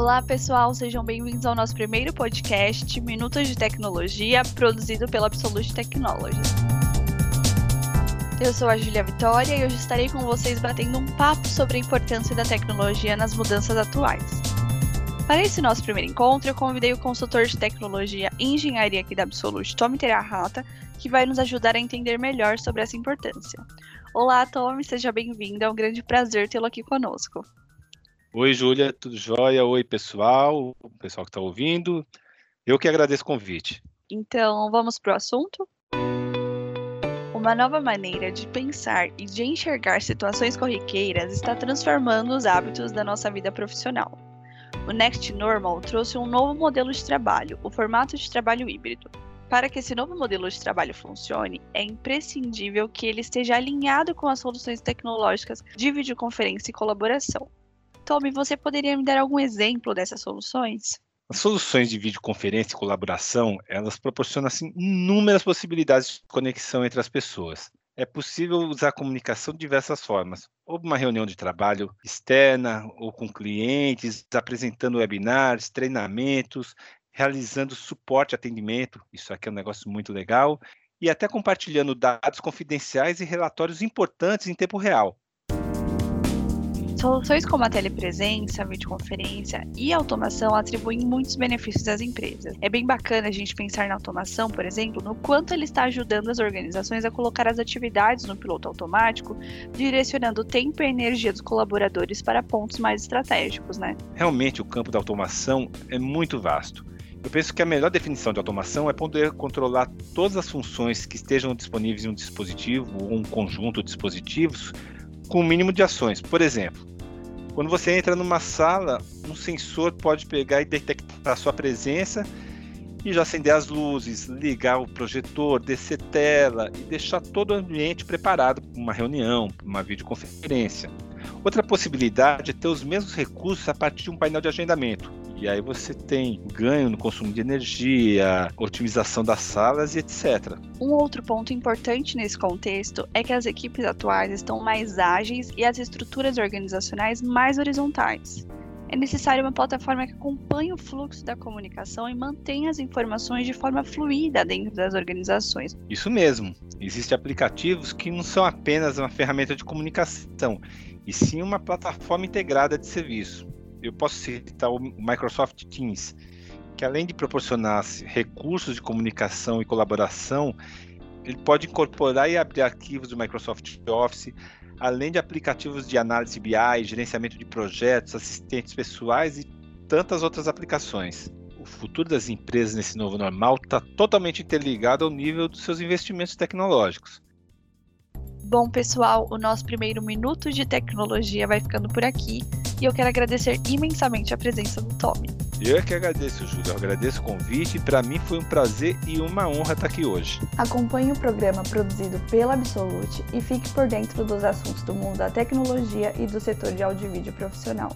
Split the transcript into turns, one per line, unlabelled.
Olá, pessoal, sejam bem-vindos ao nosso primeiro podcast, Minutos de Tecnologia, produzido pela Absolute Technology. Eu sou a Julia Vitória e hoje estarei com vocês batendo um papo sobre a importância da tecnologia nas mudanças atuais. Para esse nosso primeiro encontro, eu convidei o consultor de tecnologia e engenharia aqui da Absolute, Tommy Terahata, que vai nos ajudar a entender melhor sobre essa importância. Olá, Tommy, seja bem-vindo, é um grande prazer tê-lo aqui conosco.
Oi, Júlia, tudo jóia? Oi, pessoal, o pessoal que está ouvindo. Eu que agradeço o convite.
Então, vamos para o assunto? Uma nova maneira de pensar e de enxergar situações corriqueiras está transformando os hábitos da nossa vida profissional. O Next Normal trouxe um novo modelo de trabalho, o formato de trabalho híbrido. Para que esse novo modelo de trabalho funcione, é imprescindível que ele esteja alinhado com as soluções tecnológicas de videoconferência e colaboração. Tommy, você poderia me dar algum exemplo dessas soluções?
As soluções de videoconferência e colaboração, elas proporcionam assim, inúmeras possibilidades de conexão entre as pessoas. É possível usar a comunicação de diversas formas, ou uma reunião de trabalho externa, ou com clientes, apresentando webinars, treinamentos, realizando suporte atendimento, isso aqui é um negócio muito legal, e até compartilhando dados confidenciais e relatórios importantes em tempo real.
Soluções como a telepresença, a videoconferência e a automação atribuem muitos benefícios às empresas. É bem bacana a gente pensar na automação, por exemplo, no quanto ele está ajudando as organizações a colocar as atividades no piloto automático, direcionando o tempo e a energia dos colaboradores para pontos mais estratégicos, né?
Realmente o campo da automação é muito vasto. Eu penso que a melhor definição de automação é poder controlar todas as funções que estejam disponíveis em um dispositivo ou um conjunto de dispositivos com o mínimo de ações. Por exemplo, quando você entra numa sala, um sensor pode pegar e detectar a sua presença e já acender as luzes, ligar o projetor, descer tela e deixar todo o ambiente preparado para uma reunião, para uma videoconferência. Outra possibilidade é ter os mesmos recursos a partir de um painel de agendamento. E aí você tem ganho no consumo de energia, otimização das salas e etc.
Um outro ponto importante nesse contexto é que as equipes atuais estão mais ágeis e as estruturas organizacionais mais horizontais. É necessária uma plataforma que acompanhe o fluxo da comunicação e mantenha as informações de forma fluida dentro das organizações.
Isso mesmo. Existem aplicativos que não são apenas uma ferramenta de comunicação, e sim uma plataforma integrada de serviço eu posso citar o Microsoft Teams, que além de proporcionar recursos de comunicação e colaboração, ele pode incorporar e abrir arquivos do Microsoft Office, além de aplicativos de análise BI, gerenciamento de projetos, assistentes pessoais e tantas outras aplicações. O futuro das empresas nesse novo normal está totalmente interligado ao nível dos seus investimentos tecnológicos.
Bom, pessoal, o nosso primeiro minuto de tecnologia vai ficando por aqui e eu quero agradecer imensamente a presença do Tommy.
Eu é que agradeço, Júlia. Eu agradeço o convite e para mim foi um prazer e uma honra estar aqui hoje.
Acompanhe o programa produzido pela Absolute e fique por dentro dos assuntos do mundo da tecnologia e do setor de áudio e vídeo profissional.